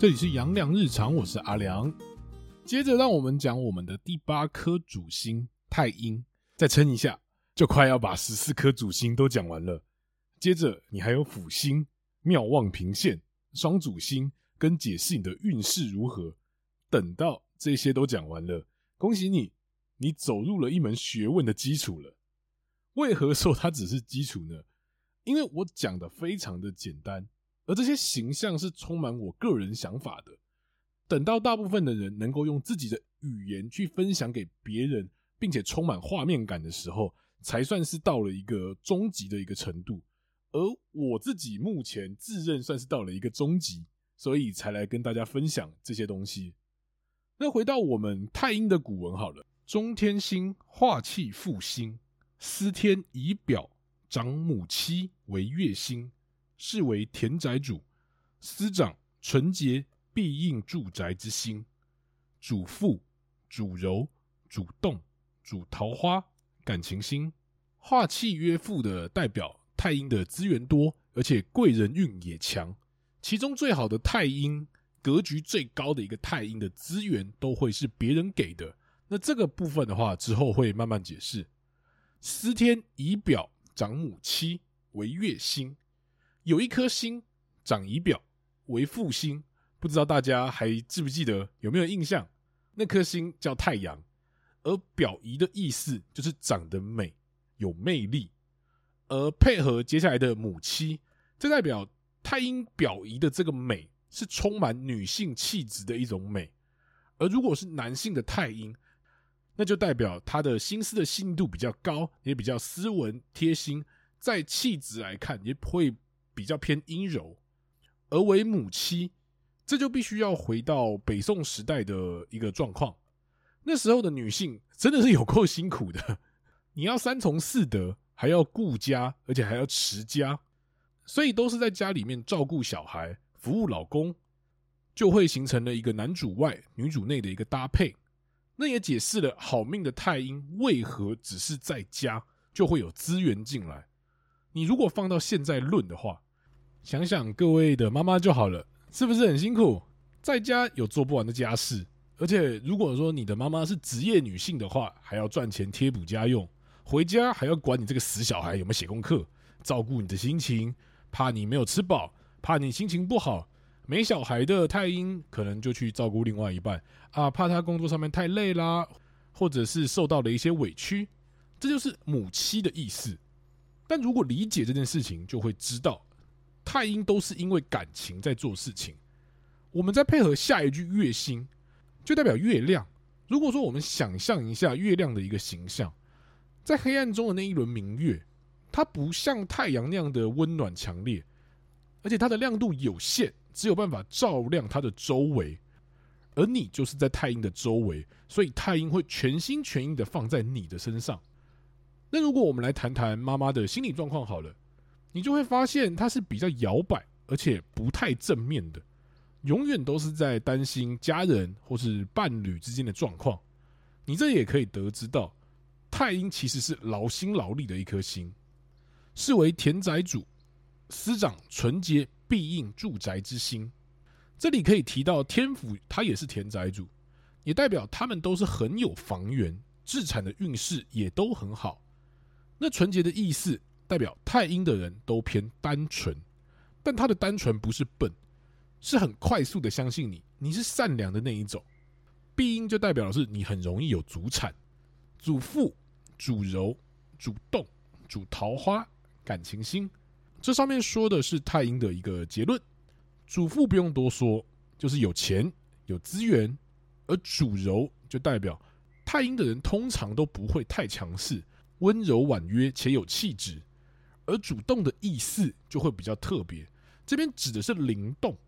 这里是阳光日常，我是阿良。接着，让我们讲我们的第八颗主星太阴。再撑一下，就快要把十四颗主星都讲完了。接着，你还有辅星、妙望平线、双主星，跟解释你的运势如何。等到这些都讲完了，恭喜你，你走入了一门学问的基础了。为何说它只是基础呢？因为我讲的非常的简单。而这些形象是充满我个人想法的。等到大部分的人能够用自己的语言去分享给别人，并且充满画面感的时候，才算是到了一个终极的一个程度。而我自己目前自认算是到了一个终极，所以才来跟大家分享这些东西。那回到我们太阴的古文好了，中天星化气复星，司天仪表长母妻为月星。是为田宅主，司长纯洁必应住宅之星，主富、主柔、主动、主桃花，感情星。化气曰富的代表太阴的资源多，而且贵人运也强。其中最好的太阴，格局最高的一个太阴的资源都会是别人给的。那这个部分的话，之后会慢慢解释。司天仪表长母妻为月星。有一颗星长仪表为父星，不知道大家还记不记得，有没有印象？那颗星叫太阳，而表仪的意思就是长得美、有魅力，而配合接下来的母妻，这代表太阴表仪的这个美是充满女性气质的一种美。而如果是男性的太阴，那就代表他的心思的细腻度比较高，也比较斯文贴心，在气质来看也会。比较偏阴柔，而为母妻，这就必须要回到北宋时代的一个状况。那时候的女性真的是有够辛苦的，你要三从四德，还要顾家，而且还要持家，所以都是在家里面照顾小孩、服务老公，就会形成了一个男主外、女主内的一个搭配。那也解释了好命的太阴为何只是在家就会有资源进来。你如果放到现在论的话，想想各位的妈妈就好了，是不是很辛苦？在家有做不完的家事，而且如果说你的妈妈是职业女性的话，还要赚钱贴补家用，回家还要管你这个死小孩有没有写功课，照顾你的心情，怕你没有吃饱，怕你心情不好。没小孩的太阴可能就去照顾另外一半啊，怕他工作上面太累啦，或者是受到了一些委屈，这就是母妻的意思。但如果理解这件事情，就会知道。太阴都是因为感情在做事情，我们再配合下一句月星，就代表月亮。如果说我们想象一下月亮的一个形象，在黑暗中的那一轮明月，它不像太阳那样的温暖强烈，而且它的亮度有限，只有办法照亮它的周围。而你就是在太阴的周围，所以太阴会全心全意的放在你的身上。那如果我们来谈谈妈妈的心理状况好了。你就会发现她是比较摇摆，而且不太正面的，永远都是在担心家人或是伴侣之间的状况。你这也可以得知到，太阴其实是劳心劳力的一颗星，是为田宅主，司掌纯洁庇应住宅之星。这里可以提到天府，他也是田宅主，也代表他们都是很有房源，自产的运势也都很好。那纯洁的意思。代表太阴的人都偏单纯，但他的单纯不是笨，是很快速的相信你，你是善良的那一种。庇应就代表的是你很容易有主产，主富、主柔、主动、主桃花，感情星。这上面说的是太阴的一个结论。主富不用多说，就是有钱有资源，而主柔就代表太阴的人通常都不会太强势，温柔婉约且有气质。而主动的意思就会比较特别，这边指的是灵动，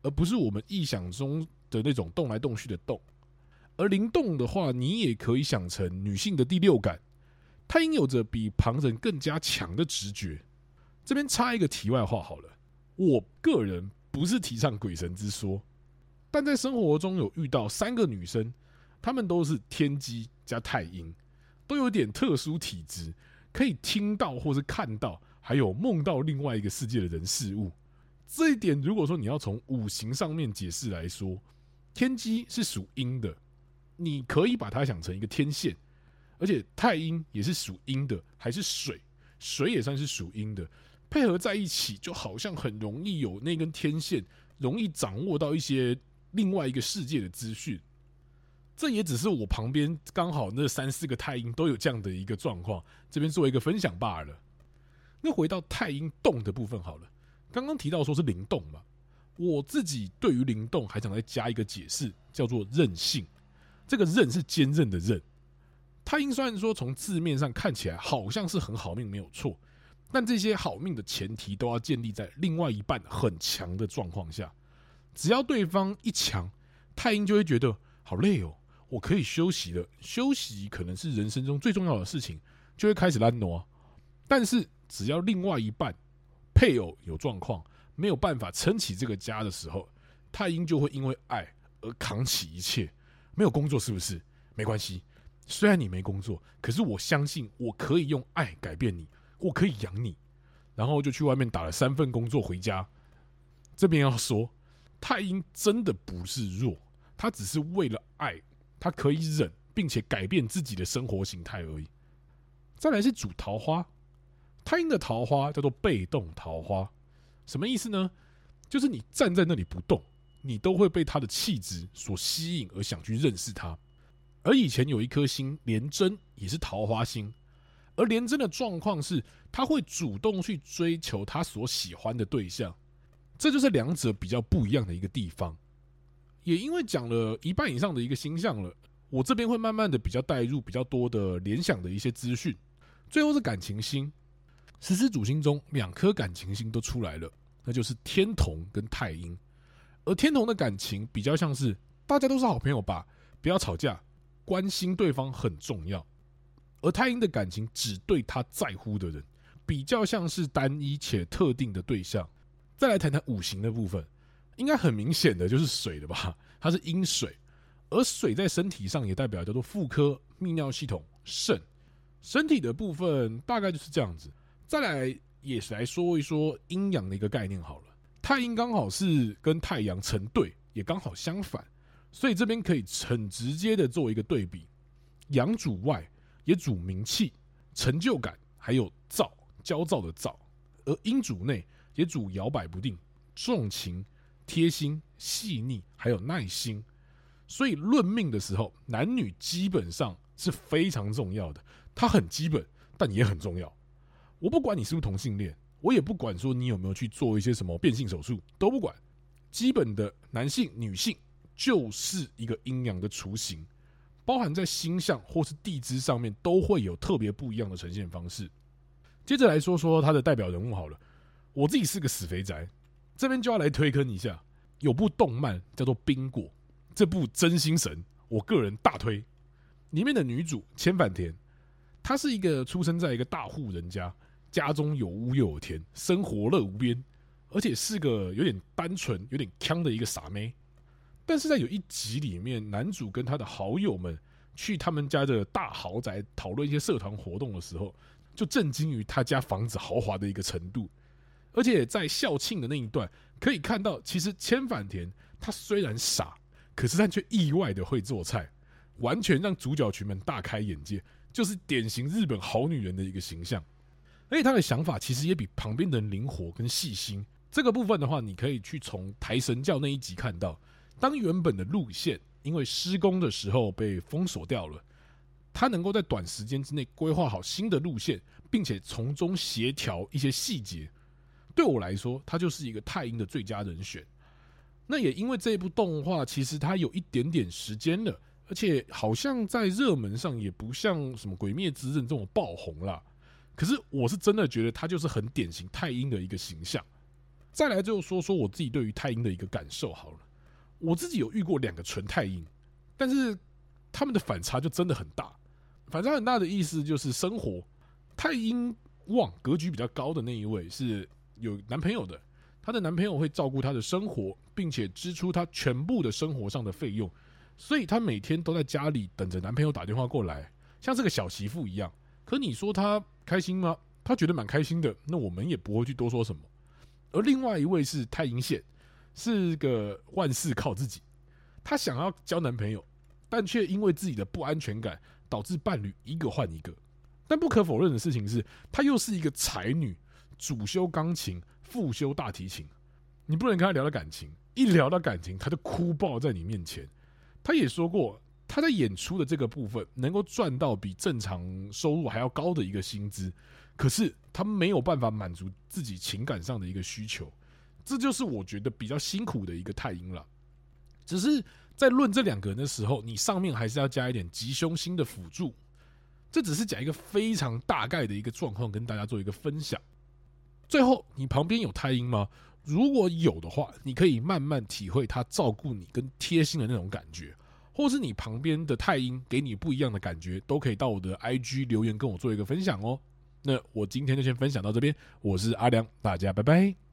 而不是我们臆想中的那种动来动去的动。而灵动的话，你也可以想成女性的第六感，太阴有着比旁人更加强的直觉。这边插一个题外话好了，我个人不是提倡鬼神之说，但在生活中有遇到三个女生，她们都是天机加太阴，都有点特殊体质。可以听到或是看到，还有梦到另外一个世界的人事物，这一点，如果说你要从五行上面解释来说，天机是属阴的，你可以把它想成一个天线，而且太阴也是属阴的，还是水，水也算是属阴的，配合在一起，就好像很容易有那根天线，容易掌握到一些另外一个世界的资讯。这也只是我旁边刚好那三四个太阴都有这样的一个状况，这边做一个分享罢了。那回到太阴动的部分好了。刚刚提到说是灵动嘛，我自己对于灵动还想再加一个解释，叫做韧性。这个韧是坚韧的韧。太阴虽然说从字面上看起来好像是很好命没有错，但这些好命的前提都要建立在另外一半很强的状况下。只要对方一强，太阴就会觉得好累哦，我可以休息了。休息可能是人生中最重要的事情，就会开始懒挪。但是只要另外一半，配偶有状况，没有办法撑起这个家的时候，太阴就会因为爱而扛起一切。没有工作是不是？没关系，虽然你没工作，可是我相信我可以用爱改变你，我可以养你。然后就去外面打了三份工作回家。这边要说，太阴真的不是弱，他只是为了爱，他可以忍，并且改变自己的生活形态而已。再来是主桃花。太阴的桃花叫做被动桃花，什么意思呢？就是你站在那里不动，你都会被他的气质所吸引而想去认识他。而以前有一颗星廉贞也是桃花星，而廉贞的状况是他会主动去追求他所喜欢的对象，这就是两者比较不一样的一个地方。也因为讲了一半以上的一个星象了，我这边会慢慢的比较带入比较多的联想的一些资讯，最后是感情星。十四主星中，两颗感情星都出来了，那就是天同跟太阴。而天同的感情比较像是大家都是好朋友吧，不要吵架，关心对方很重要。而太阴的感情只对他在乎的人，比较像是单一且特定的对象。再来谈谈五行的部分，应该很明显的就是水了吧？它是阴水，而水在身体上也代表叫做妇科、泌尿系统、肾。身体的部分大概就是这样子。再来也是来说一说阴阳的一个概念好了。太阴刚好是跟太阳成对，也刚好相反，所以这边可以很直接的做一个对比。阳主外，也主名气、成就感，还有躁、焦躁的躁；而阴主内，也主摇摆不定、重情、贴心、细腻，还有耐心。所以论命的时候，男女基本上是非常重要的。它很基本，但也很重要。我不管你是不是同性恋，我也不管说你有没有去做一些什么变性手术，都不管。基本的男性、女性就是一个阴阳的雏形，包含在星象或是地支上面都会有特别不一样的呈现方式。接着来说说他的代表人物好了，我自己是个死肥宅，这边就要来推坑一下，有部动漫叫做《冰果》，这部真心神，我个人大推。里面的女主千反田，她是一个出生在一个大户人家。家中有屋又有田，生活乐无边，而且是个有点单纯、有点腔的一个傻妹。但是在有一集里面，男主跟他的好友们去他们家的大豪宅讨论一些社团活动的时候，就震惊于他家房子豪华的一个程度。而且在校庆的那一段，可以看到，其实千反田他虽然傻，可是他却意外的会做菜，完全让主角群们大开眼界，就是典型日本好女人的一个形象。所以他的想法其实也比旁边的人灵活跟细心。这个部分的话，你可以去从台神教那一集看到，当原本的路线因为施工的时候被封锁掉了，他能够在短时间之内规划好新的路线，并且从中协调一些细节。对我来说，他就是一个太阴的最佳人选。那也因为这部动画，其实它有一点点时间了，而且好像在热门上也不像什么《鬼灭之刃》这种爆红啦。可是我是真的觉得他就是很典型太阴的一个形象。再来就说说我自己对于太阴的一个感受好了。我自己有遇过两个纯太阴，但是他们的反差就真的很大。反差很大的意思就是生活太阴旺格局比较高的那一位是有男朋友的，她的男朋友会照顾她的生活，并且支出她全部的生活上的费用，所以她每天都在家里等着男朋友打电话过来，像这个小媳妇一样。可你说她开心吗？她觉得蛮开心的，那我们也不会去多说什么。而另外一位是太阴线，是个万事靠自己。她想要交男朋友，但却因为自己的不安全感，导致伴侣一个换一个。但不可否认的事情是，她又是一个才女，主修钢琴，副修大提琴。你不能跟他聊到感情，一聊到感情，他就哭爆在你面前。他也说过，他在演出的这个部分能够赚到比正常收入还要高的一个薪资，可是他没有办法满足自己情感上的一个需求。这就是我觉得比较辛苦的一个太阴了。只是在论这两个人的时候，你上面还是要加一点吉凶星的辅助。这只是讲一个非常大概的一个状况，跟大家做一个分享。最后，你旁边有太阴吗？如果有的话，你可以慢慢体会他照顾你跟贴心的那种感觉，或是你旁边的太阴给你不一样的感觉，都可以到我的 IG 留言跟我做一个分享哦。那我今天就先分享到这边，我是阿良，大家拜拜。